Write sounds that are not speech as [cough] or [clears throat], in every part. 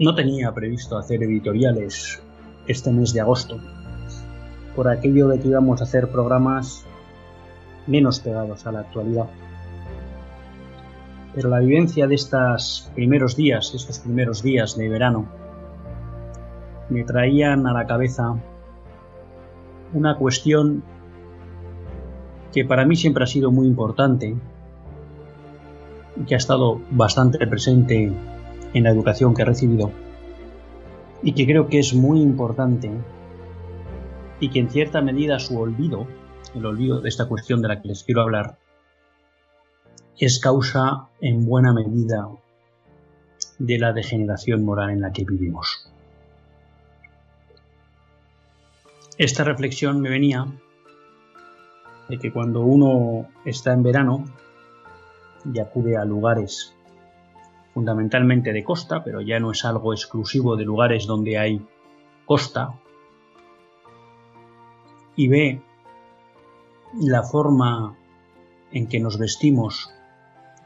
No tenía previsto hacer editoriales este mes de agosto, por aquello de que íbamos a hacer programas menos pegados a la actualidad. Pero la vivencia de estos primeros días, estos primeros días de verano, me traían a la cabeza una cuestión que para mí siempre ha sido muy importante y que ha estado bastante presente en la educación que he recibido y que creo que es muy importante y que en cierta medida su olvido, el olvido de esta cuestión de la que les quiero hablar, es causa en buena medida de la degeneración moral en la que vivimos. Esta reflexión me venía de que cuando uno está en verano y acude a lugares fundamentalmente de costa, pero ya no es algo exclusivo de lugares donde hay costa, y ve la forma en que nos vestimos,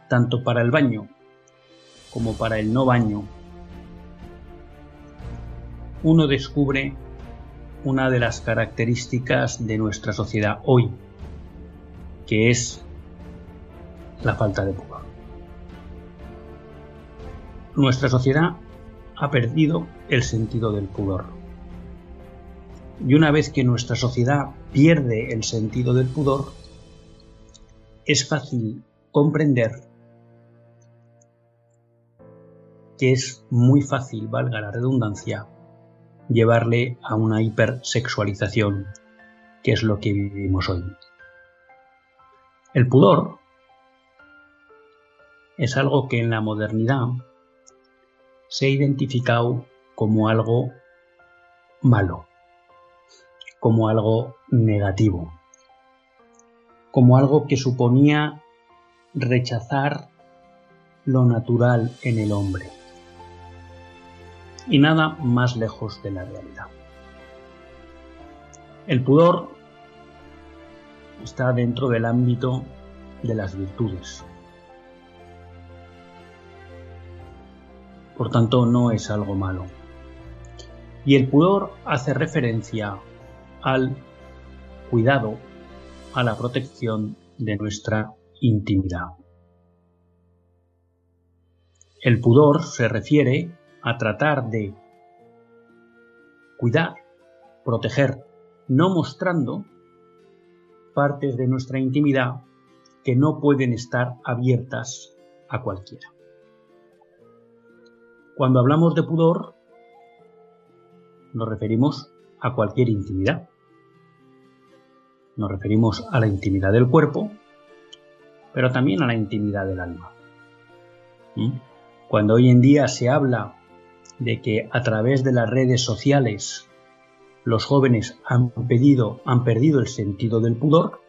tanto para el baño como para el no baño, uno descubre una de las características de nuestra sociedad hoy, que es la falta de pudor nuestra sociedad ha perdido el sentido del pudor. Y una vez que nuestra sociedad pierde el sentido del pudor, es fácil comprender que es muy fácil, valga la redundancia, llevarle a una hipersexualización, que es lo que vivimos hoy. El pudor es algo que en la modernidad se ha identificado como algo malo, como algo negativo, como algo que suponía rechazar lo natural en el hombre. Y nada más lejos de la realidad. El pudor está dentro del ámbito de las virtudes, por tanto no es algo malo. Y el pudor hace referencia al cuidado, a la protección de nuestra intimidad. El pudor se refiere a tratar de cuidar, proteger, no mostrando partes de nuestra intimidad que no pueden estar abiertas a cualquiera. Cuando hablamos de pudor, nos referimos a cualquier intimidad. Nos referimos a la intimidad del cuerpo, pero también a la intimidad del alma. ¿Mm? Cuando hoy en día se habla de que a través de las redes sociales los jóvenes han, pedido, han perdido el sentido del pudor,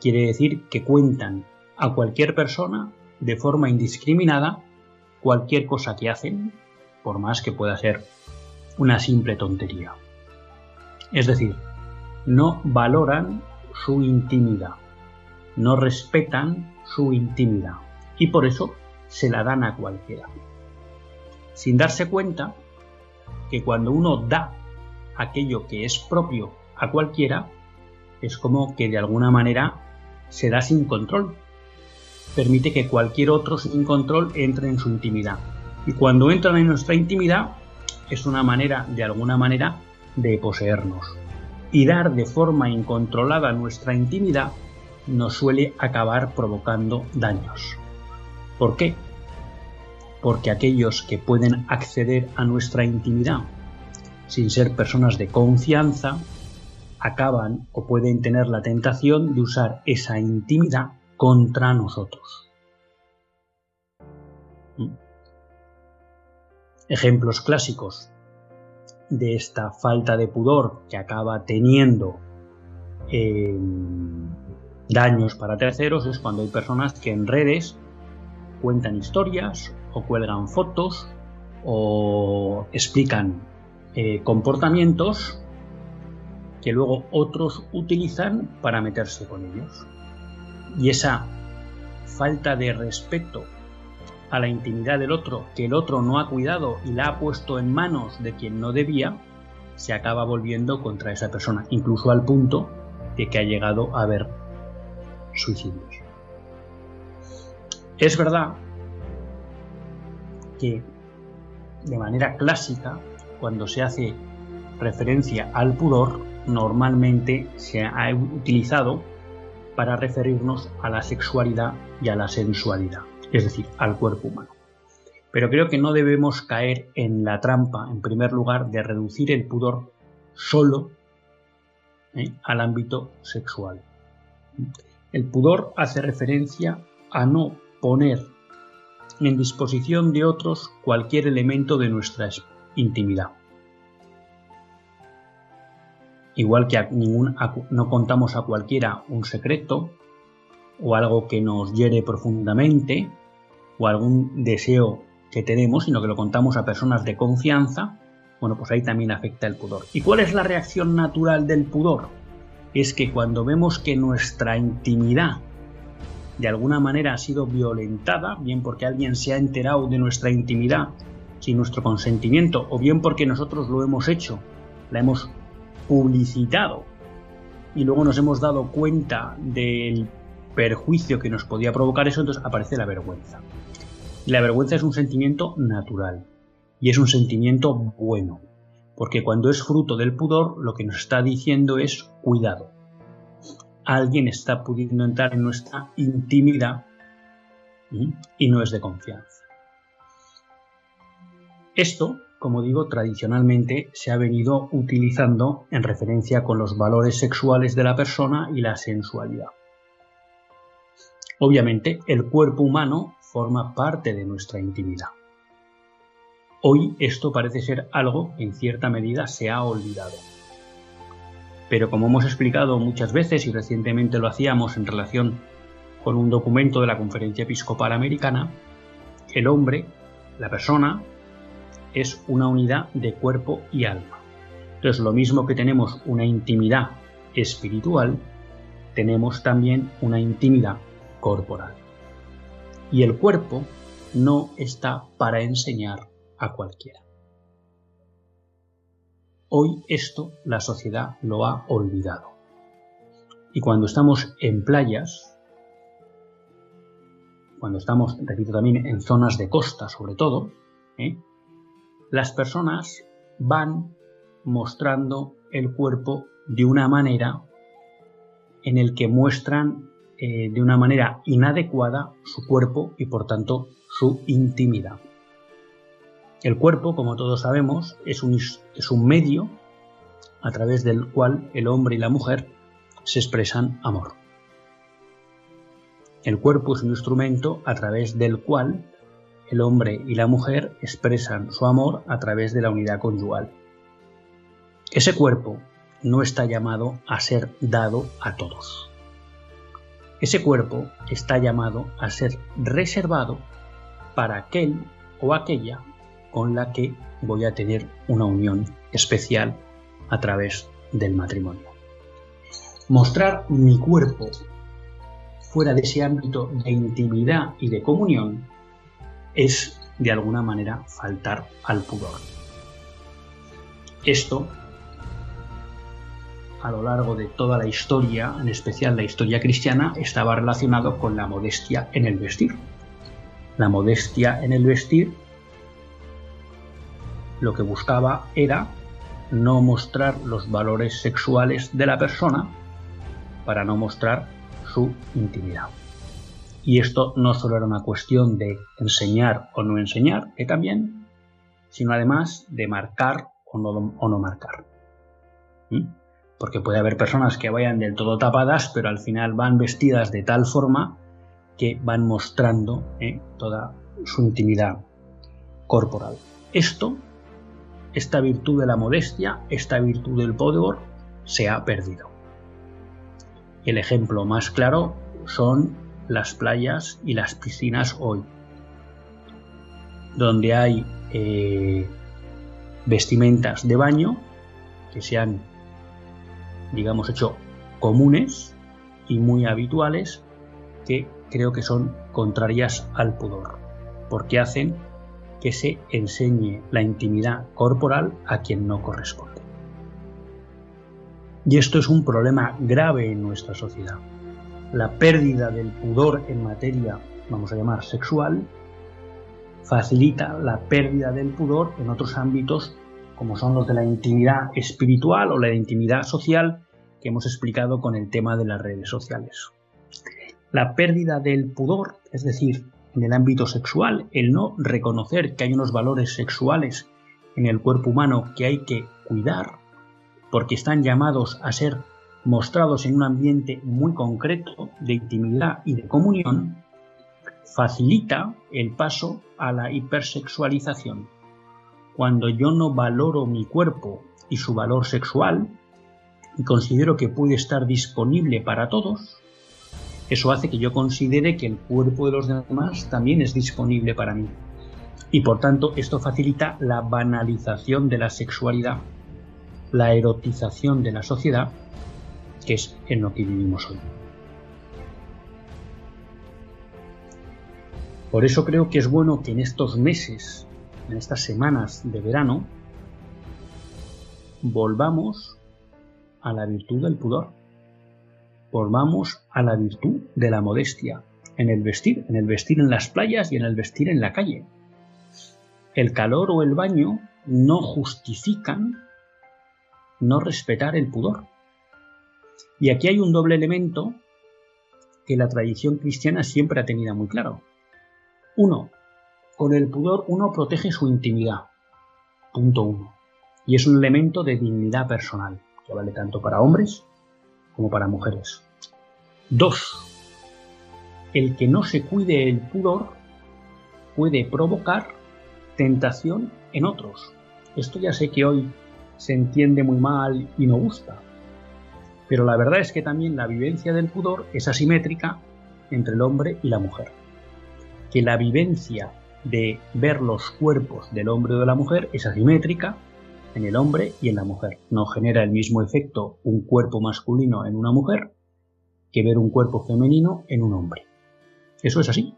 quiere decir que cuentan a cualquier persona de forma indiscriminada cualquier cosa que hacen, por más que pueda ser una simple tontería. Es decir, no valoran su intimidad, no respetan su intimidad y por eso se la dan a cualquiera. Sin darse cuenta que cuando uno da aquello que es propio a cualquiera, es como que de alguna manera se da sin control. Permite que cualquier otro sin control entre en su intimidad. Y cuando entran en nuestra intimidad es una manera, de alguna manera, de poseernos. Y dar de forma incontrolada nuestra intimidad nos suele acabar provocando daños. ¿Por qué? Porque aquellos que pueden acceder a nuestra intimidad sin ser personas de confianza, acaban o pueden tener la tentación de usar esa intimidad contra nosotros. ¿Mm? Ejemplos clásicos de esta falta de pudor que acaba teniendo em, daños para terceros es cuando hay personas que en redes cuentan historias o cuelgan fotos o explican eh, comportamientos que luego otros utilizan para meterse con ellos. Y esa falta de respeto a la intimidad del otro, que el otro no ha cuidado y la ha puesto en manos de quien no debía, se acaba volviendo contra esa persona, incluso al punto de que ha llegado a haber suicidios. Es verdad que de manera clásica, cuando se hace referencia al pudor, normalmente se ha utilizado para referirnos a la sexualidad y a la sensualidad, es decir, al cuerpo humano. Pero creo que no debemos caer en la trampa, en primer lugar, de reducir el pudor solo ¿eh? al ámbito sexual. El pudor hace referencia a no poner en disposición de otros cualquier elemento de nuestra intimidad. Igual que no contamos a cualquiera un secreto o algo que nos hiere profundamente o algún deseo que tenemos, sino que lo contamos a personas de confianza, bueno, pues ahí también afecta el pudor. ¿Y cuál es la reacción natural del pudor? Es que cuando vemos que nuestra intimidad de alguna manera ha sido violentada, bien porque alguien se ha enterado de nuestra intimidad sin nuestro consentimiento, o bien porque nosotros lo hemos hecho, la hemos publicitado y luego nos hemos dado cuenta del perjuicio que nos podía provocar eso, entonces aparece la vergüenza. la vergüenza es un sentimiento natural y es un sentimiento bueno, porque cuando es fruto del pudor, lo que nos está diciendo es cuidado. Alguien está pudiendo entrar en nuestra intimidad y no es de confianza. Esto como digo, tradicionalmente se ha venido utilizando en referencia con los valores sexuales de la persona y la sensualidad. Obviamente, el cuerpo humano forma parte de nuestra intimidad. Hoy esto parece ser algo que en cierta medida se ha olvidado. Pero como hemos explicado muchas veces y recientemente lo hacíamos en relación con un documento de la Conferencia Episcopal Americana, el hombre, la persona, es una unidad de cuerpo y alma. Entonces, lo mismo que tenemos una intimidad espiritual, tenemos también una intimidad corporal. Y el cuerpo no está para enseñar a cualquiera. Hoy esto la sociedad lo ha olvidado. Y cuando estamos en playas, cuando estamos, repito también, en zonas de costa sobre todo, ¿eh? Las personas van mostrando el cuerpo de una manera en el que muestran eh, de una manera inadecuada su cuerpo y por tanto su intimidad. El cuerpo, como todos sabemos, es un, es un medio a través del cual el hombre y la mujer se expresan amor. El cuerpo es un instrumento a través del cual el hombre y la mujer expresan su amor a través de la unidad conyugal. Ese cuerpo no está llamado a ser dado a todos. Ese cuerpo está llamado a ser reservado para aquel o aquella con la que voy a tener una unión especial a través del matrimonio. Mostrar mi cuerpo fuera de ese ámbito de intimidad y de comunión es de alguna manera faltar al pudor. Esto a lo largo de toda la historia, en especial la historia cristiana, estaba relacionado con la modestia en el vestir. La modestia en el vestir lo que buscaba era no mostrar los valores sexuales de la persona para no mostrar su intimidad. Y esto no solo era una cuestión de enseñar o no enseñar, que también, sino además de marcar o no, marcar. ¿Mm? Porque puede haber personas que vayan del todo tapadas, pero al final van vestidas de tal forma que van mostrando ¿eh? toda su intimidad corporal. Esto, esta virtud de la modestia, esta virtud del poder, se ha perdido. El ejemplo más claro son las playas y las piscinas hoy, donde hay eh, vestimentas de baño que se han, digamos, hecho comunes y muy habituales que creo que son contrarias al pudor, porque hacen que se enseñe la intimidad corporal a quien no corresponde. Y esto es un problema grave en nuestra sociedad. La pérdida del pudor en materia, vamos a llamar sexual, facilita la pérdida del pudor en otros ámbitos como son los de la intimidad espiritual o la intimidad social que hemos explicado con el tema de las redes sociales. La pérdida del pudor, es decir, en el ámbito sexual, el no reconocer que hay unos valores sexuales en el cuerpo humano que hay que cuidar, porque están llamados a ser mostrados en un ambiente muy concreto de intimidad y de comunión, facilita el paso a la hipersexualización. Cuando yo no valoro mi cuerpo y su valor sexual, y considero que puede estar disponible para todos, eso hace que yo considere que el cuerpo de los demás también es disponible para mí. Y por tanto, esto facilita la banalización de la sexualidad la erotización de la sociedad, que es en lo que vivimos hoy. Por eso creo que es bueno que en estos meses, en estas semanas de verano, volvamos a la virtud del pudor, volvamos a la virtud de la modestia, en el vestir, en el vestir en las playas y en el vestir en la calle. El calor o el baño no justifican no respetar el pudor. Y aquí hay un doble elemento que la tradición cristiana siempre ha tenido muy claro. Uno, con el pudor uno protege su intimidad. Punto uno. Y es un elemento de dignidad personal, que vale tanto para hombres como para mujeres. Dos, el que no se cuide el pudor puede provocar tentación en otros. Esto ya sé que hoy se entiende muy mal y no gusta. Pero la verdad es que también la vivencia del pudor es asimétrica entre el hombre y la mujer. Que la vivencia de ver los cuerpos del hombre o de la mujer es asimétrica en el hombre y en la mujer. No genera el mismo efecto un cuerpo masculino en una mujer que ver un cuerpo femenino en un hombre. Eso es así.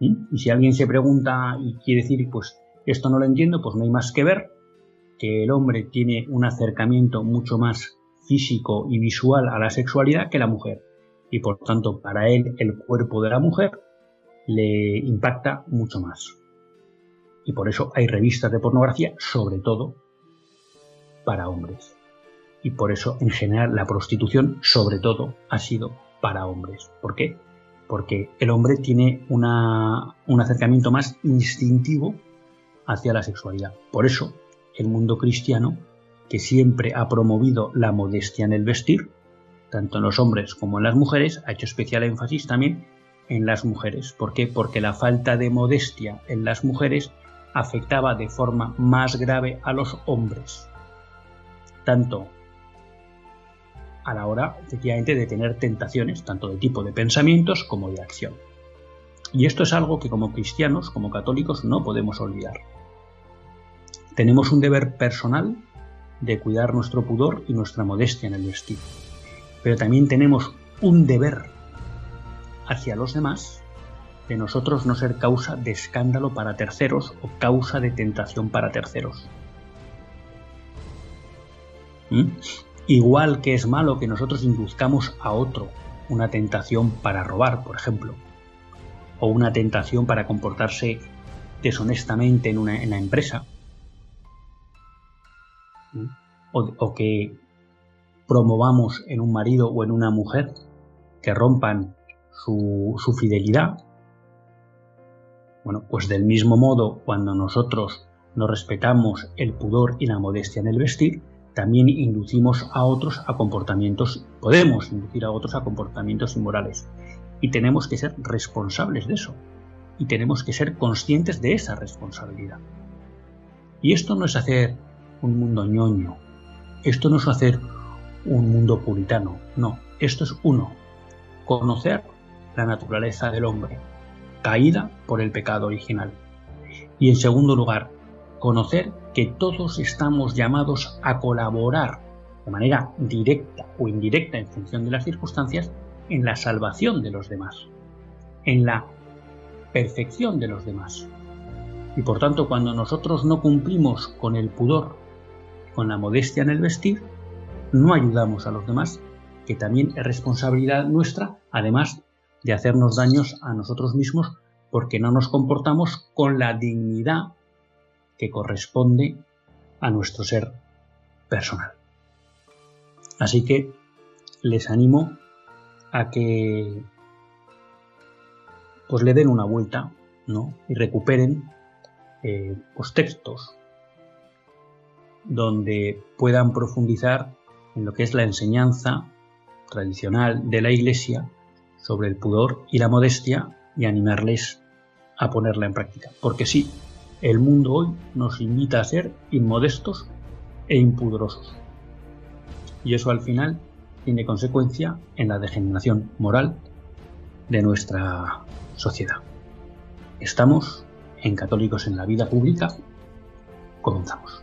¿Mm? Y si alguien se pregunta y quiere decir, pues esto no lo entiendo, pues no hay más que ver que el hombre tiene un acercamiento mucho más físico y visual a la sexualidad que la mujer. Y por tanto, para él el cuerpo de la mujer le impacta mucho más. Y por eso hay revistas de pornografía, sobre todo para hombres. Y por eso, en general, la prostitución, sobre todo, ha sido para hombres. ¿Por qué? Porque el hombre tiene una, un acercamiento más instintivo hacia la sexualidad. Por eso, el mundo cristiano, que siempre ha promovido la modestia en el vestir, tanto en los hombres como en las mujeres, ha hecho especial énfasis también en las mujeres. ¿Por qué? Porque la falta de modestia en las mujeres afectaba de forma más grave a los hombres, tanto a la hora, efectivamente, de tener tentaciones, tanto de tipo de pensamientos como de acción. Y esto es algo que como cristianos, como católicos, no podemos olvidar. Tenemos un deber personal de cuidar nuestro pudor y nuestra modestia en el vestir. Pero también tenemos un deber hacia los demás de nosotros no ser causa de escándalo para terceros o causa de tentación para terceros. ¿Mm? Igual que es malo que nosotros induzcamos a otro una tentación para robar, por ejemplo, o una tentación para comportarse deshonestamente en una, en la empresa, o, que promovamos en un marido o en una mujer que rompan su, su fidelidad. Bueno, pues del mismo modo, cuando nosotros no respetamos el pudor y la modestia en el vestir, también inducimos a otros a comportamientos, podemos inducir a otros a comportamientos inmorales. Y tenemos que ser responsables de eso. Y tenemos que ser conscientes de esa responsabilidad. Y esto no es hacer un mundo ñoño. Esto no es hacer un mundo puritano. No, esto es uno. Conocer la naturaleza del hombre, caída por el pecado original. Y en segundo lugar, conocer que todos estamos llamados a colaborar de manera directa o indirecta en función de las circunstancias en la salvación de los demás, en la perfección de los demás. Y por tanto, cuando nosotros no cumplimos con el pudor, con la modestia en el vestir, no ayudamos a los demás, que también es responsabilidad nuestra, además de hacernos daños a nosotros mismos porque no nos comportamos con la dignidad que corresponde a nuestro ser personal. Así que les animo a que pues le den una vuelta ¿no? y recuperen eh, pues textos donde puedan profundizar en lo que es la enseñanza tradicional de la Iglesia sobre el pudor y la modestia y animarles a ponerla en práctica. Porque sí, el mundo hoy nos invita a ser inmodestos e impudorosos. Y eso al final tiene consecuencia en la degeneración moral de nuestra sociedad. Estamos en Católicos en la Vida Pública. Comenzamos.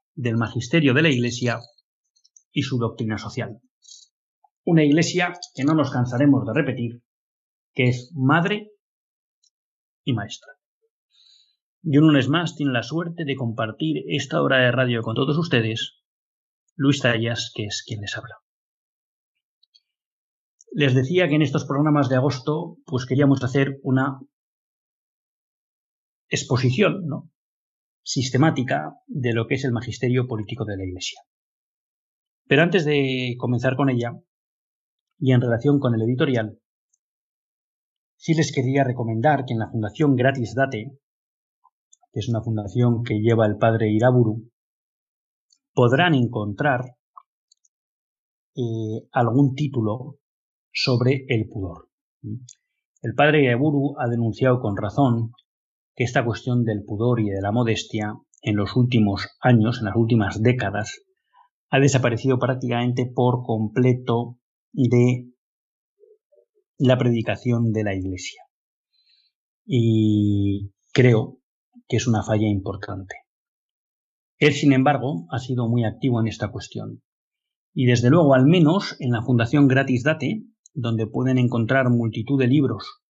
del magisterio de la Iglesia y su doctrina social. Una Iglesia que no nos cansaremos de repetir, que es madre y maestra. Y un lunes más tiene la suerte de compartir esta hora de radio con todos ustedes, Luis Tallas, que es quien les habla. Les decía que en estos programas de agosto, pues queríamos hacer una exposición, ¿no? Sistemática de lo que es el magisterio político de la Iglesia. Pero antes de comenzar con ella, y en relación con el editorial, sí les quería recomendar que en la Fundación Gratis Date, que es una fundación que lleva el padre Iraburu, podrán encontrar eh, algún título sobre el pudor. El padre Iraburu ha denunciado con razón esta cuestión del pudor y de la modestia en los últimos años, en las últimas décadas, ha desaparecido prácticamente por completo de la predicación de la Iglesia. Y creo que es una falla importante. Él, sin embargo, ha sido muy activo en esta cuestión. Y desde luego, al menos en la Fundación Gratis Date, donde pueden encontrar multitud de libros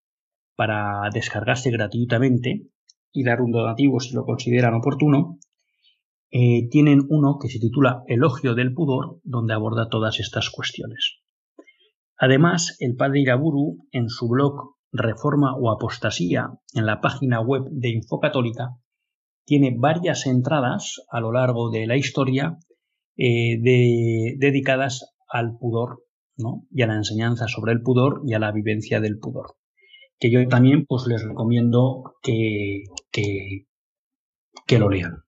para descargarse gratuitamente y dar un donativo si lo consideran oportuno, eh, tienen uno que se titula Elogio del Pudor, donde aborda todas estas cuestiones. Además, el padre Iraburu, en su blog reforma o apostasía en la página web de Infocatólica tiene varias entradas a lo largo de la historia eh, dedicadas al pudor y a la enseñanza sobre el pudor y a la vivencia del pudor. Que yo también pues, les recomiendo que, que, lo lean.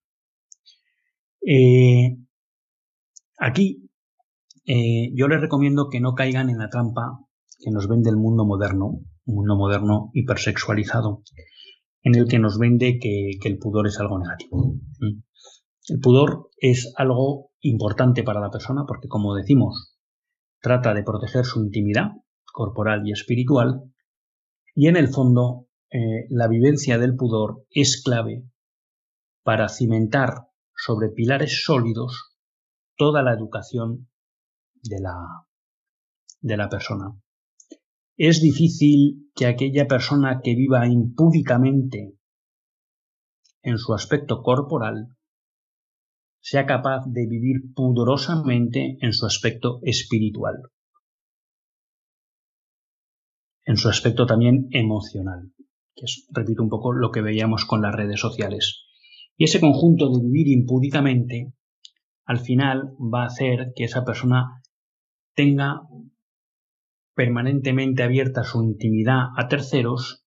Eh, aquí eh, yo les recomiendo que no caigan en la trampa que nos vende el mundo moderno, un mundo moderno hipersexualizado, en el que nos vende que, el pudor es algo negativo. El pudor es algo importante para la persona porque, como decimos, trata de proteger su intimidad corporal y espiritual y en el fondo eh, la vivencia del pudor es clave para cimentar sobre pilares sólidos toda la educación de la, de la persona. Es difícil que aquella persona que viva impúdicamente en su aspecto corporal sea capaz de vivir pudorosamente en su aspecto espiritual, en su aspecto también emocional, que es, repito un poco, lo que veíamos con las redes sociales. Y ese conjunto de vivir impúdicamente, al final va a hacer que esa persona tenga permanentemente abierta su intimidad a terceros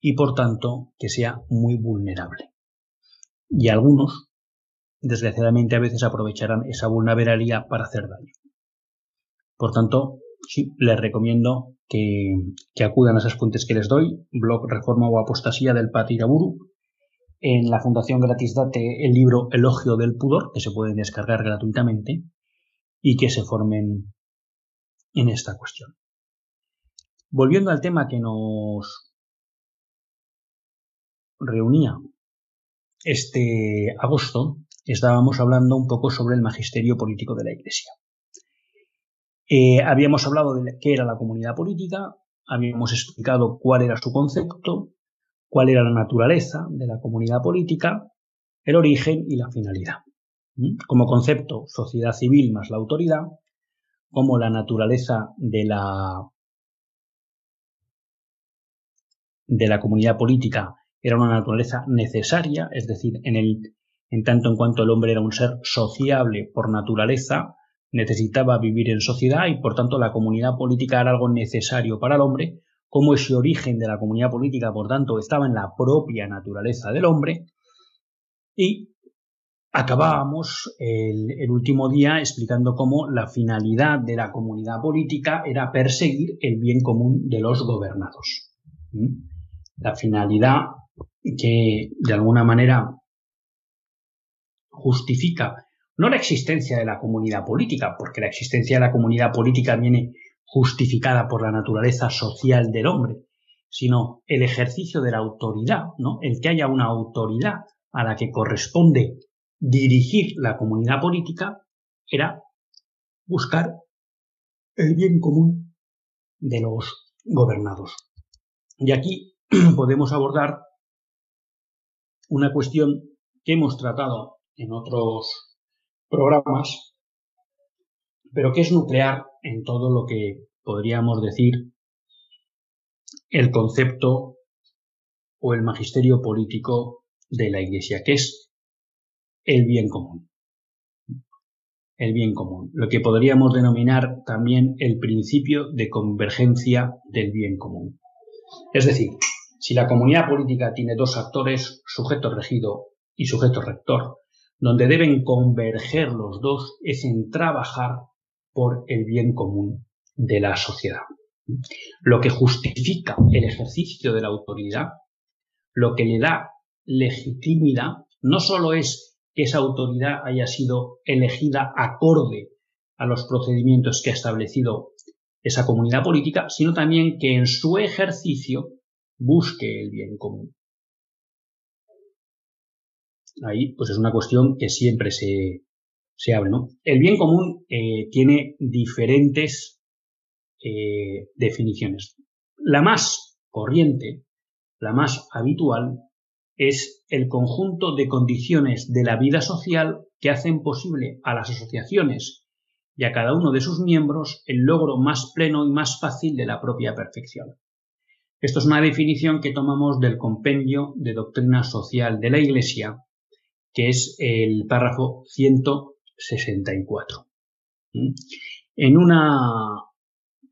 y por tanto que sea muy vulnerable. Y algunos, desgraciadamente, a veces aprovecharán esa vulnerabilidad para hacer daño. Por tanto, sí, les recomiendo que, acudan a esas fuentes que les doy, blog Reforma o Apostasía del Patiraburu, en la Fundación Gratis Date el libro Elogio del Pudor, que se pueden descargar gratuitamente, y que se formen en esta cuestión. Volviendo al tema que nos reunía este agosto, estábamos hablando un poco sobre el magisterio político de la Iglesia. Eh, habíamos hablado de qué era la comunidad política, habíamos explicado cuál era su concepto, cuál era la naturaleza de la comunidad política, el origen y la finalidad. Como concepto, sociedad civil más la autoridad, como la naturaleza de la, de la comunidad política era una naturaleza necesaria, es decir, en, el, en tanto en cuanto el hombre era un ser sociable por naturaleza, necesitaba vivir en sociedad y por tanto la comunidad política era algo necesario para el hombre, como ese origen de la comunidad política, por tanto, estaba en la propia naturaleza del hombre, y Acabábamos el, último día explicando cómo la finalidad de la comunidad política era perseguir el bien común de los gobernados. ¿Mm? La finalidad que de alguna manera justifica no la existencia de la comunidad política, porque la existencia de la comunidad política viene justificada por la naturaleza social del hombre, sino el ejercicio de la autoridad, ¿no? El que haya una autoridad a la que corresponde dirigir la comunidad política era buscar el bien común de los gobernados. Y aquí [clears throat] podemos abordar una cuestión que hemos tratado en otros programas, pero que es nuclear en todo lo que podríamos decir el concepto o el magisterio político de la Iglesia, que es el bien común. El bien común, lo que podríamos denominar también el principio de convergencia del bien común. Es decir, si la comunidad política tiene dos actores, sujeto regido y sujeto rector, donde deben converger los dos es en trabajar por el bien común de la sociedad. Lo que justifica el ejercicio de la autoridad, lo que le da legitimidad, no solo es que esa autoridad haya sido elegida acorde a los procedimientos que ha establecido esa comunidad política, sino también que en su ejercicio busque el bien común. Ahí, pues es una cuestión que siempre se, se abre, ¿no? El bien común eh, tiene diferentes eh, definiciones. La más corriente, la más habitual, es el conjunto de condiciones de la vida social que hacen posible a las asociaciones y a cada uno de sus miembros el logro más pleno y más fácil de la propia perfección. Esto es una definición que tomamos del compendio de doctrina social de la Iglesia, que es el párrafo 164. ¿Mm? En una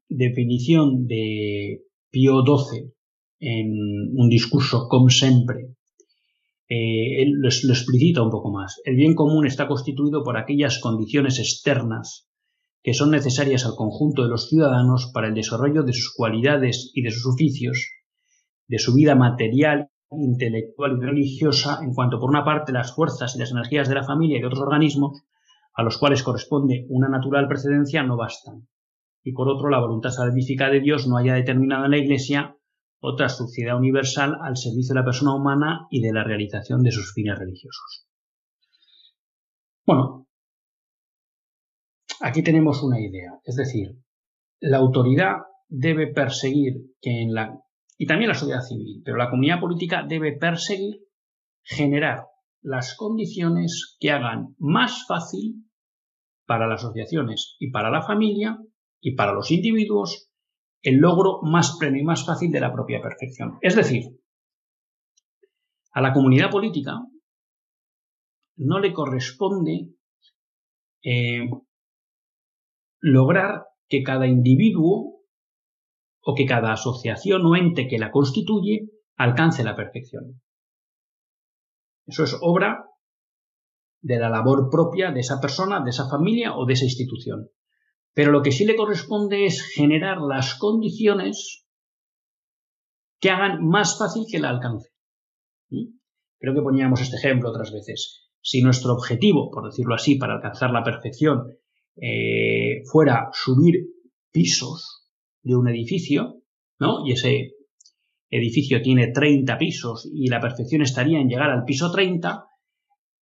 definición de Pío XII, en un discurso como siempre, eh, él lo, lo explicita un poco más. El bien común está constituido por aquellas condiciones externas que son necesarias al conjunto de los ciudadanos para el desarrollo de sus cualidades y de sus oficios, de su vida material, intelectual y religiosa, en cuanto por una parte las fuerzas y las energías de la familia y de otros organismos, a los cuales corresponde una natural precedencia, no bastan. Y por otro, la voluntad salvífica de Dios no haya determinado en la Iglesia otra sociedad universal al servicio de la persona humana y de la realización de sus fines religiosos. Bueno, Aquí tenemos una idea, es decir, la autoridad debe perseguir que en la y también la sociedad civil, pero la comunidad política debe perseguir generar las condiciones que hagan más fácil para las asociaciones y para la familia y para los individuos el logro más pleno y más fácil de la propia perfección. Es decir, a la comunidad política no le corresponde eh, lograr que cada individuo o que cada asociación o ente que la constituye alcance la perfección. Eso es obra de la labor propia de esa persona, de esa familia o de esa institución. Pero lo que sí le corresponde es generar las condiciones que hagan más fácil que la alcance. ¿Mm? Creo que poníamos este ejemplo otras veces. Si nuestro objetivo, por decirlo así, para alcanzar la perfección eh, fuera subir pisos de un edificio, ¿no? Y ese edificio tiene 30 pisos y la perfección estaría en llegar al piso 30,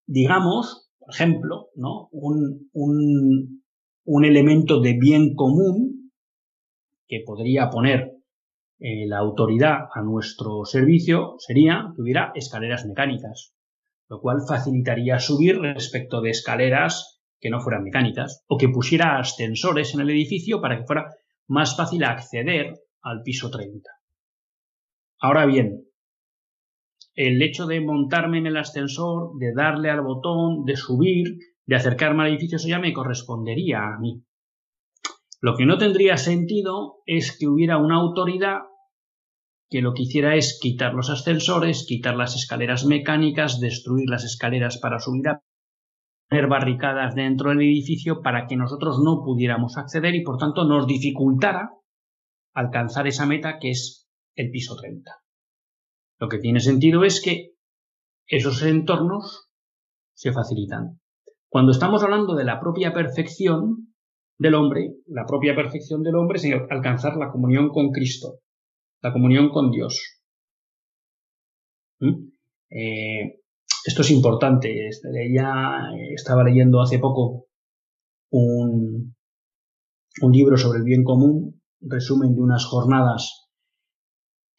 digamos, por ejemplo, ¿no? Un, un, un elemento de bien común que podría poner eh, la autoridad a nuestro servicio sería que hubiera escaleras mecánicas, lo cual facilitaría subir respecto de escaleras que no fueran mecánicas, o que pusiera ascensores en el edificio para que fuera más fácil acceder al piso 30. Ahora bien, el hecho de montarme en el ascensor, de darle al botón, de subir, de acercarme al edificio, eso ya me correspondería a mí. Lo que no tendría sentido es que hubiera una autoridad que lo que hiciera es quitar los ascensores, quitar las escaleras mecánicas, destruir las escaleras para subir a poner barricadas dentro del edificio para que nosotros no pudiéramos acceder y por tanto nos dificultara alcanzar esa meta que es el piso 30. Lo que tiene sentido es que esos entornos se facilitan. Cuando estamos hablando de la propia perfección del hombre, la propia perfección del hombre es alcanzar la comunión con Cristo, la comunión con Dios. ¿Mm? Eh, esto es importante. Ya estaba leyendo hace poco un, un libro sobre el bien común, resumen de unas jornadas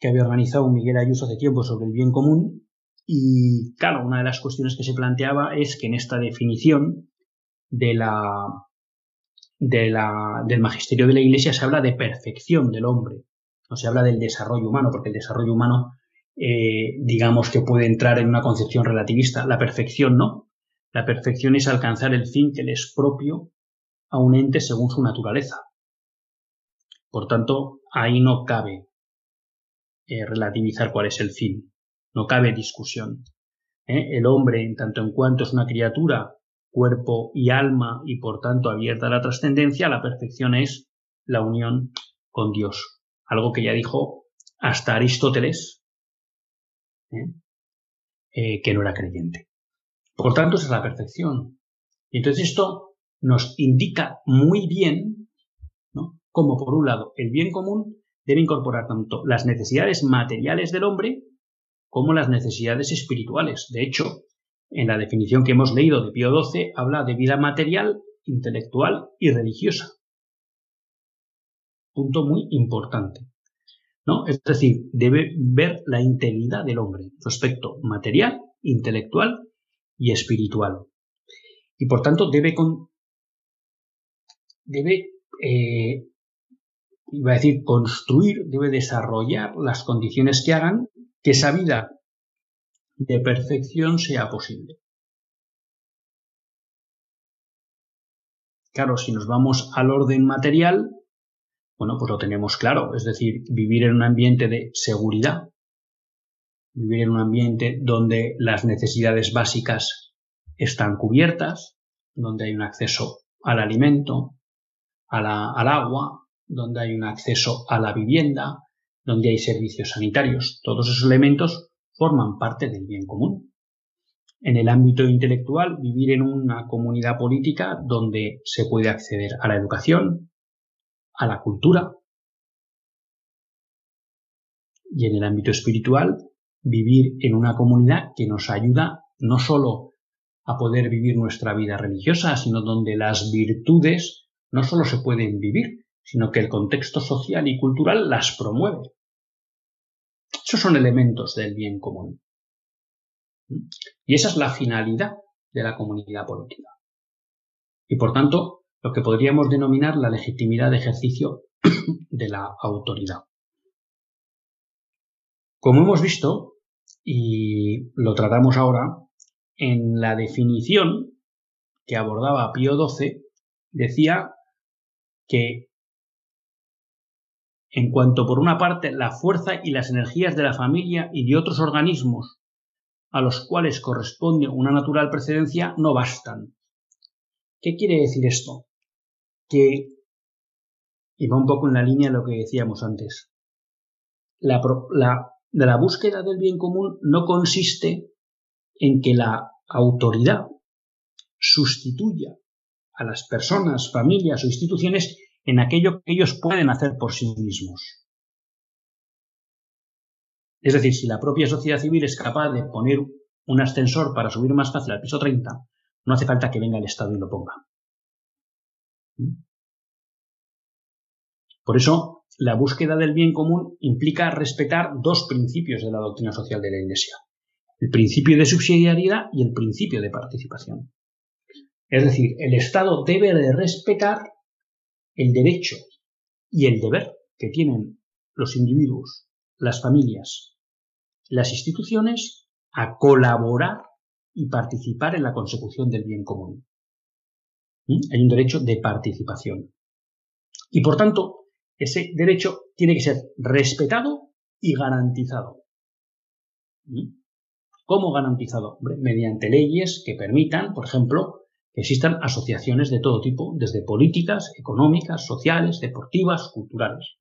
que había organizado Miguel Ayuso hace tiempo sobre el bien común. Y claro, una de las cuestiones que se planteaba es que en esta definición de la, de la, del magisterio de la Iglesia se habla de perfección del hombre, no se habla del desarrollo humano, porque el desarrollo humano eh, digamos que puede entrar en una concepción relativista. La perfección no. La perfección es alcanzar el fin que le es propio a un ente según su naturaleza. Por tanto, ahí no cabe eh, relativizar cuál es el fin. No cabe discusión. ¿eh? El hombre, en tanto en cuanto es una criatura, cuerpo y alma, y por tanto abierta a la trascendencia, la perfección es la unión con Dios. Algo que ya dijo hasta Aristóteles ¿eh? Eh, que no era creyente. Por tanto, es la perfección. Y entonces esto nos indica muy bien cómo, por un lado, el bien común debe incorporar tanto las necesidades materiales del hombre como las necesidades espirituales. De hecho, en la definición que hemos leído de Pío XII, habla de vida material, intelectual y religiosa. Punto muy importante. Es decir, debe ver la integridad del hombre, su aspecto material, intelectual y espiritual. Y por tanto debe, eh, decir, construir, debe desarrollar las condiciones que hagan que esa vida de perfección sea posible. Claro, si nos vamos al orden material, bueno, pues lo tenemos claro, es decir, vivir en un ambiente de seguridad, vivir en un ambiente donde las necesidades básicas están cubiertas, donde hay un acceso al alimento, al agua, donde hay un acceso a la vivienda, donde hay servicios sanitarios. Todos esos elementos forman parte del bien común. En el ámbito intelectual, vivir en una comunidad política donde se puede acceder a la educación, a la cultura. Y en el ámbito espiritual, vivir en una comunidad que nos ayuda no solo a poder vivir nuestra vida religiosa, sino donde las virtudes no solo se pueden vivir, sino que el contexto social y cultural las promueve. Esos son elementos del bien común. Y esa es la finalidad de la comunidad política. Y por tanto, lo que podríamos denominar la legitimidad de ejercicio [coughs] de la autoridad. Como hemos visto, y lo tratamos ahora, en la definición que abordaba Pío XII, decía que en cuanto por una parte la fuerza y las energías de la familia y de otros organismos a los cuales corresponde una natural precedencia no bastan. ¿Qué quiere decir esto? Que, y va un poco en la línea de lo que decíamos antes, la, la, la búsqueda del bien común no consiste en que la autoridad sustituya a las personas, familias o instituciones en aquello que ellos pueden hacer por sí mismos. Es decir, si la propia sociedad civil es capaz de poner un ascensor para subir más fácil al piso 30, no hace falta que venga el Estado y lo ponga. Por eso, la búsqueda del bien común implica respetar dos principios de la doctrina social de la Iglesia. El principio de subsidiariedad y el principio de participación. Es decir, el Estado debe de respetar el derecho y el deber que tienen los individuos, las familias, las instituciones a colaborar y participar en la consecución del bien común. Hay un derecho de participación. Y por tanto, ese derecho tiene que ser respetado y garantizado. ¿Cómo garantizado? mediante leyes que permitan, por ejemplo, existan asociaciones de todo tipo, desde políticas, económicas, sociales, deportivas, culturales.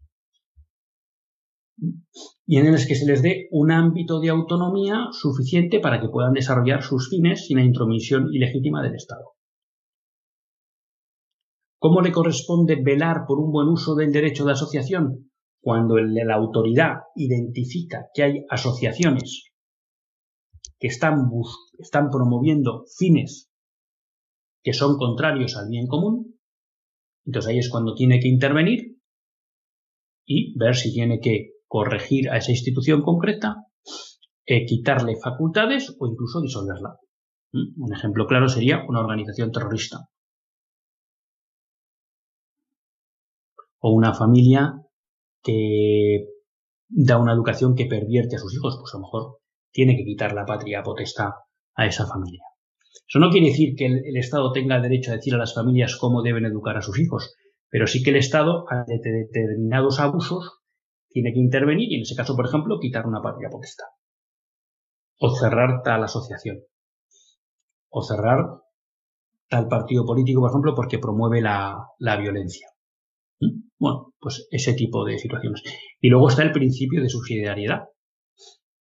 Y en las que se les dé un ámbito de autonomía suficiente para que puedan desarrollar sus fines sin la intromisión ilegítima del Estado. ¿Cómo le corresponde velar por un buen uso del derecho de asociación? Cuando la autoridad identifica que hay asociaciones que están, están promoviendo fines que son contrarios al bien común, entonces ahí es cuando tiene que intervenir y ver si tiene que corregir a esa institución concreta, eh, quitarle facultades o incluso disolverla. ¿Mm? Un ejemplo claro sería una organización terrorista. O una familia que da una educación que pervierte a sus hijos, pues a lo mejor tiene que quitar la patria potestad a esa familia. Eso no quiere decir que el, Estado tenga derecho a decir a las familias cómo deben educar a sus hijos, pero sí que el Estado, ante determinados abusos, tiene que intervenir y en ese caso, por ejemplo, quitar una patria potestad. O cerrar tal asociación. O cerrar tal partido político, por ejemplo, porque promueve la, la violencia. Bueno, pues ese tipo de situaciones. Y luego está el principio de subsidiariedad,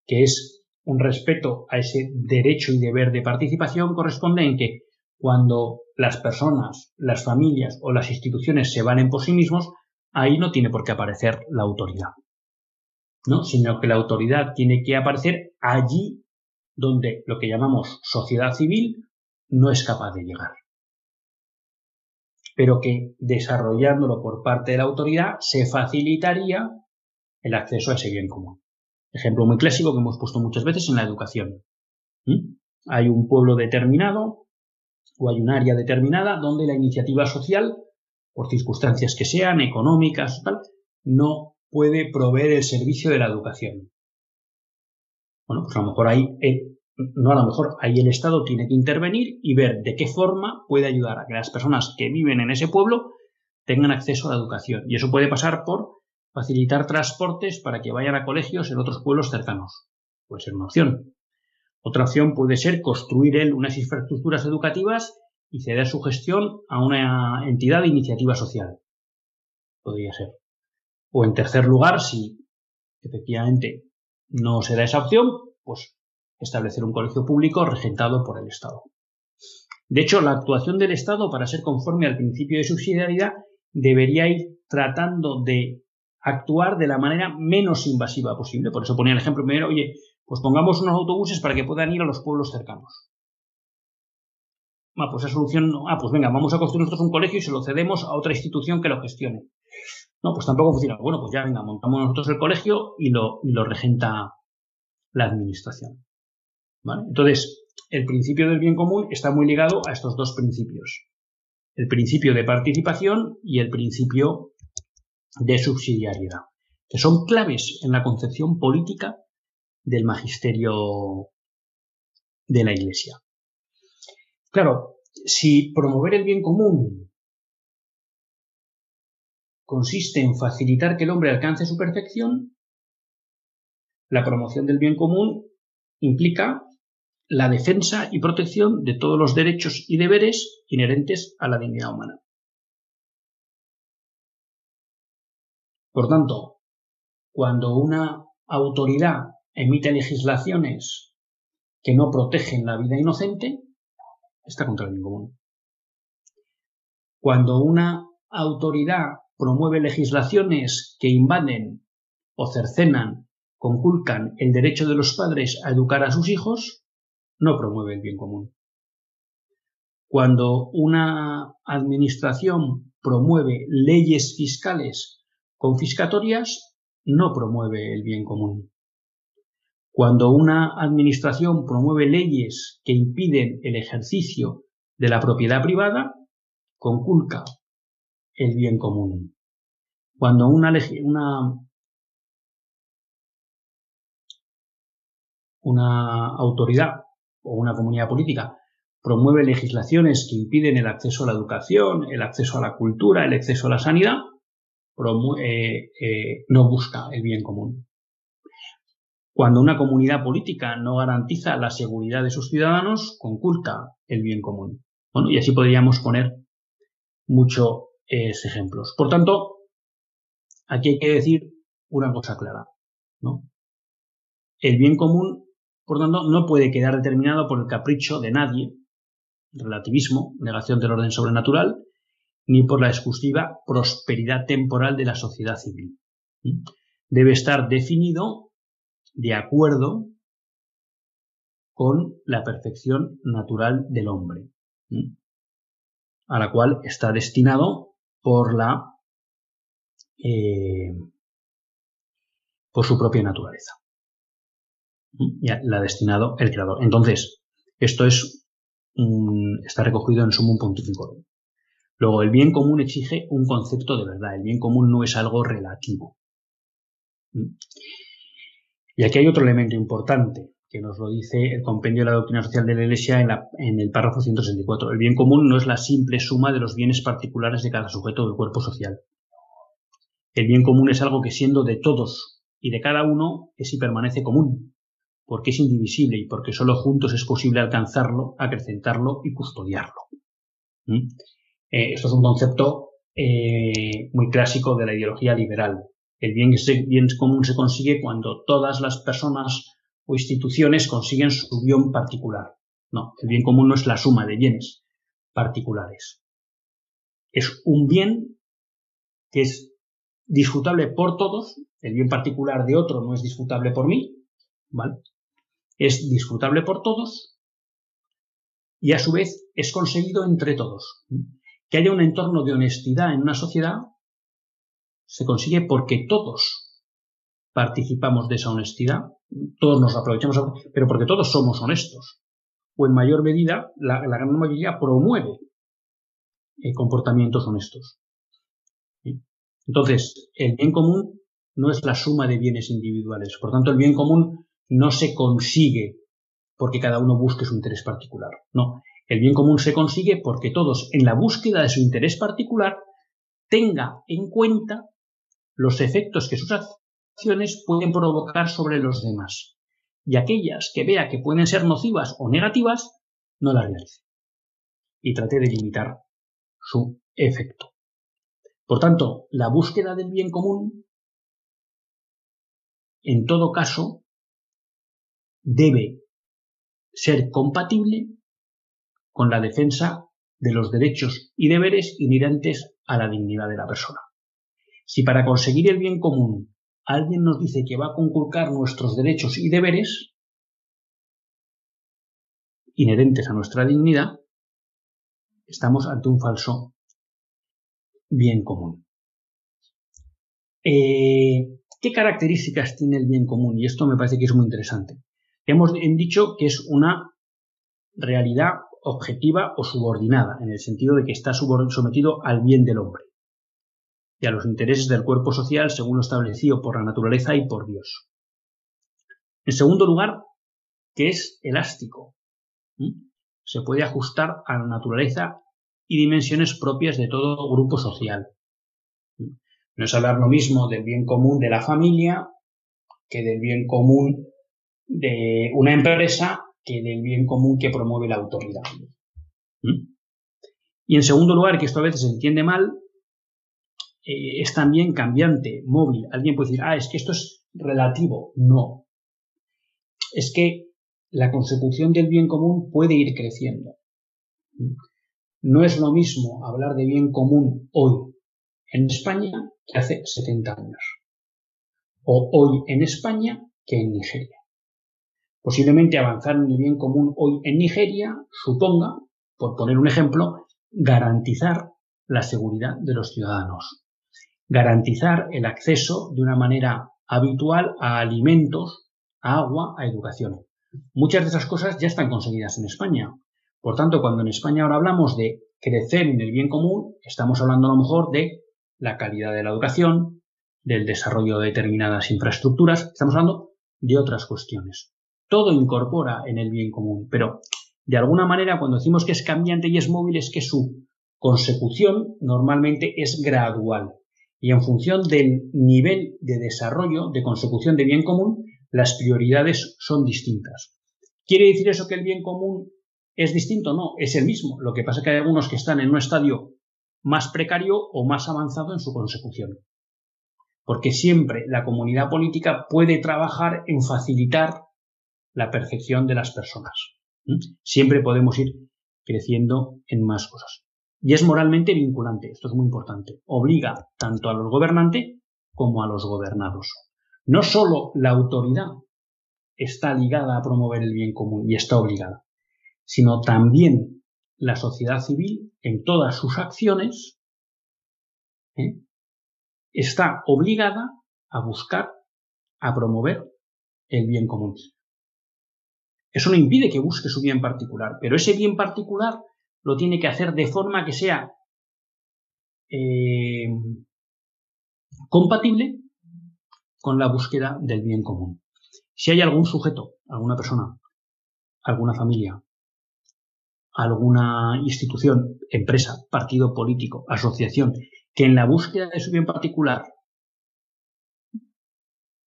que es un respeto a ese derecho y deber de participación corresponde en que cuando las personas, las familias o las instituciones se valen por sí mismos, ahí no tiene por qué aparecer la autoridad. ¿no? Sino que la autoridad tiene que aparecer allí donde lo que llamamos sociedad civil no es capaz de llegar. Pero que desarrollándolo por parte de la autoridad se facilitaría el acceso a ese bien común. Ejemplo muy clásico que hemos puesto muchas veces en la educación. ¿Mm? Hay un pueblo determinado o hay un área determinada donde la iniciativa social por circunstancias que sean, económicas, tal, no puede proveer el servicio de la educación. Bueno, pues a lo mejor ahí, no a lo mejor, ahí el Estado tiene que intervenir y ver de qué forma puede ayudar a que las personas que viven en ese pueblo tengan acceso a la educación. Y eso puede pasar por facilitar transportes para que vayan a colegios en otros pueblos cercanos. Puede ser una opción. Otra opción puede ser construir él unas infraestructuras educativas y ceder su gestión a una entidad de iniciativa social. Podría ser. O en tercer lugar, si efectivamente no se da esa opción, pues establecer un colegio público regentado por el Estado. De hecho, la actuación del Estado, para ser conforme al principio de subsidiariedad, debería ir tratando de actuar de la manera menos invasiva posible. Por eso ponía el ejemplo primero, oye, pues pongamos unos autobuses para que puedan ir a los pueblos cercanos. Ah, pues esa solución, ah, pues venga, vamos a construir nosotros un colegio y se lo cedemos a otra institución que lo gestione. No, pues tampoco funciona. Bueno, pues ya venga, montamos nosotros el colegio y lo, y lo regenta la administración. Entonces, el principio del bien común está muy ligado a estos dos principios. El principio de participación y el principio de subsidiariedad, que son claves en la concepción política del magisterio de la Iglesia. Claro, si promover el bien común consiste en facilitar que el hombre alcance su perfección, la promoción del bien común implica la defensa y protección de todos los derechos y deberes inherentes a la dignidad humana. Por tanto, cuando una autoridad emite legislaciones que no protegen la vida inocente, está contra el bien común. Cuando una autoridad promueve legislaciones que invaden o cercenan, conculcan el derecho de los padres a educar a sus hijos, no promueve el bien común. Cuando una administración promueve leyes fiscales confiscatorias, no promueve el bien común. Cuando una administración promueve leyes que impiden el ejercicio de la propiedad privada, conculca el bien común. Cuando una, una, una autoridad o una comunidad política promueve legislaciones que impiden el acceso a la educación, el acceso a la cultura, el acceso a la sanidad, eh, eh, no busca el bien común. Cuando una comunidad política no garantiza la seguridad de sus ciudadanos, conculca el bien común. Bueno, y así podríamos poner muchos ejemplos. Por tanto, aquí hay que decir una cosa clara, ¿no? El bien común, por tanto, no puede quedar determinado por el capricho de nadie, relativismo, negación del orden sobrenatural, ni por la exclusiva prosperidad temporal de la sociedad civil. Debe estar definido de acuerdo con la perfección natural del hombre, a la cual está destinado por la eh, por su propia naturaleza. Ya la ha destinado el creador. Entonces, esto es está recogido en Sumum Pontificorum. Luego, el bien común exige un concepto de verdad. El bien común no es algo relativo. ¿Mm? Y aquí hay otro elemento importante que nos lo dice el compendio de la doctrina social de la Iglesia en, el párrafo 164. El bien común no es la simple suma de los bienes particulares de cada sujeto del cuerpo social. El bien común es algo que siendo de todos y de cada uno es y permanece común, porque es indivisible y porque solo juntos es posible alcanzarlo, acrecentarlo y custodiarlo. ¿Mm? Eh, esto es un concepto eh, muy clásico de la ideología liberal. El bien, bien común se consigue cuando todas las personas o instituciones consiguen su bien particular. No, el bien común no es la suma de bienes particulares. Es un bien que es disfrutable por todos, el bien particular de otro no es disfrutable por mí, ¿vale? Es disfrutable por todos y a su vez es conseguido entre todos que haya un entorno de honestidad en una sociedad se consigue porque todos participamos de esa honestidad, todos nos aprovechamos, pero porque todos somos honestos. O en mayor medida, la, gran mayoría promueve eh, comportamientos honestos. Entonces, el bien común no es la suma de bienes individuales. Por tanto, el bien común no se consigue porque cada uno busque su interés particular. No, el bien común se consigue porque todos, en la búsqueda de su interés particular, tenga en cuenta los efectos que sus acciones pueden provocar sobre los demás. Y aquellas que vea que pueden ser nocivas o negativas, no las realice. Y trate de limitar su efecto. Por tanto, la búsqueda del bien común, en todo caso, debe ser compatible con la defensa de los derechos y deberes inherentes a la dignidad de la persona. Si para conseguir el bien común alguien nos dice que va a conculcar nuestros derechos y deberes inherentes a nuestra dignidad, estamos ante un falso bien común. Eh, ¿Qué características tiene el bien común? Y esto me parece que es muy interesante. Hemos dicho que es una realidad objetiva o subordinada, en el sentido de que está sometido al bien del hombre y a los intereses del cuerpo social según lo establecido por la naturaleza y por Dios. En segundo lugar, que es elástico. Se puede ajustar a la naturaleza y dimensiones propias de todo grupo social. No es hablar lo mismo del bien común de la familia que del bien común de una empresa que del bien común que promueve la autoridad. Y en segundo lugar, que esto a veces se entiende mal, eh, es también cambiante, móvil. Alguien puede decir, ah, es que esto es relativo. No. Es que la consecución del bien común puede ir creciendo. No es lo mismo hablar de bien común hoy en España que hace 70 años. O hoy en España que en Nigeria. Posiblemente avanzar en el bien común hoy en Nigeria suponga, por poner un ejemplo, garantizar la seguridad de los ciudadanos garantizar el acceso de una manera habitual a alimentos, a agua, a educación. Muchas de esas cosas ya están conseguidas en España. Por tanto, cuando en España ahora hablamos de crecer en el bien común, estamos hablando a lo mejor de la calidad de la educación, del desarrollo de determinadas infraestructuras, estamos hablando de otras cuestiones. Todo incorpora en el bien común, pero de alguna manera cuando decimos que es cambiante y es móvil es que su consecución normalmente es gradual y en función del nivel de desarrollo, de consecución de bien común, las prioridades son distintas. ¿Quiere decir eso que el bien común es distinto? No, es el mismo. Lo que pasa es que hay algunos que están en un estadio más precario o más avanzado en su consecución. Porque siempre la comunidad política puede trabajar en facilitar la perfección de las personas. Siempre podemos ir creciendo en más cosas y es moralmente vinculante. Esto es muy importante. Obliga tanto a los gobernantes como a los gobernados. No solo la autoridad está ligada a promover el bien común y está obligada, sino también la sociedad civil en todas sus acciones ¿eh? está obligada a buscar, a promover el bien común. Eso no impide que busque su bien particular, pero ese bien particular lo tiene que hacer de forma que sea eh, compatible con la búsqueda del bien común. Si hay algún sujeto, alguna persona, alguna familia, alguna institución, empresa, partido político, asociación, que en la búsqueda de su bien particular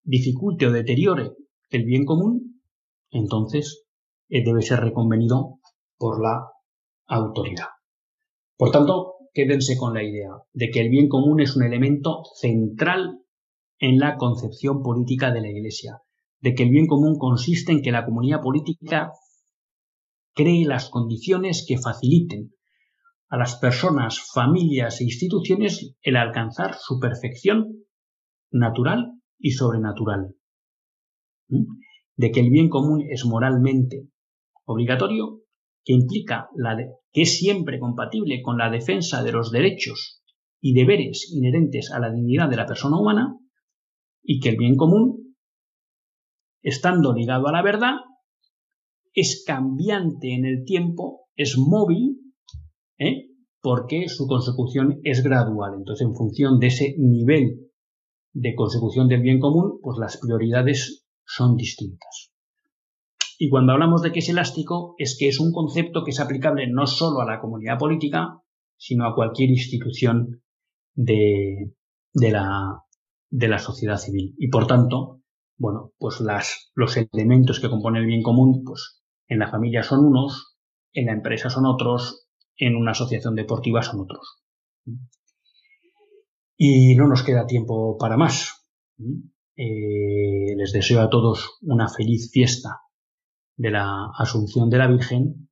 dificulte o deteriore el bien común, entonces eh, debe ser reconvenido por la autoridad. Por tanto, quédense con la idea de que el bien común es un elemento central en la concepción política de la Iglesia, de que el bien común consiste en que la comunidad política cree las condiciones que faciliten a las personas, familias e instituciones el alcanzar su perfección natural y sobrenatural. ¿Mm? De que el bien común es moralmente obligatorio que implica la que es siempre compatible con la defensa de los derechos y deberes inherentes a la dignidad de la persona humana y que el bien común, estando ligado a la verdad, es cambiante en el tiempo, es móvil, ¿eh? porque su consecución es gradual. Entonces, en función de ese nivel de consecución del bien común, pues las prioridades son distintas. Y cuando hablamos de que es elástico, es que es un concepto que es aplicable no solo a la comunidad política, sino a cualquier institución de, de, la, de la sociedad civil. Y por tanto, bueno, pues las, los elementos que componen el bien común, pues en la familia son unos, en la empresa son otros, en una asociación deportiva son otros. Y no nos queda tiempo para más. Eh, les deseo a todos una feliz fiesta de la Asunción de la Virgen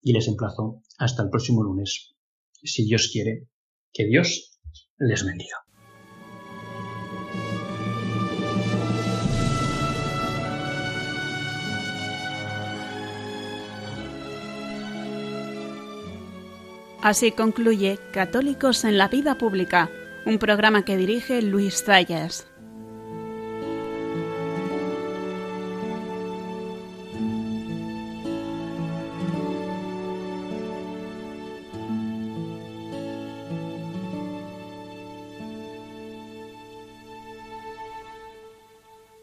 y les emplazo hasta el próximo lunes, si Dios quiere. Que Dios les bendiga. Así concluye Católicos en la Vida Pública, un programa que dirige Luis Zayas.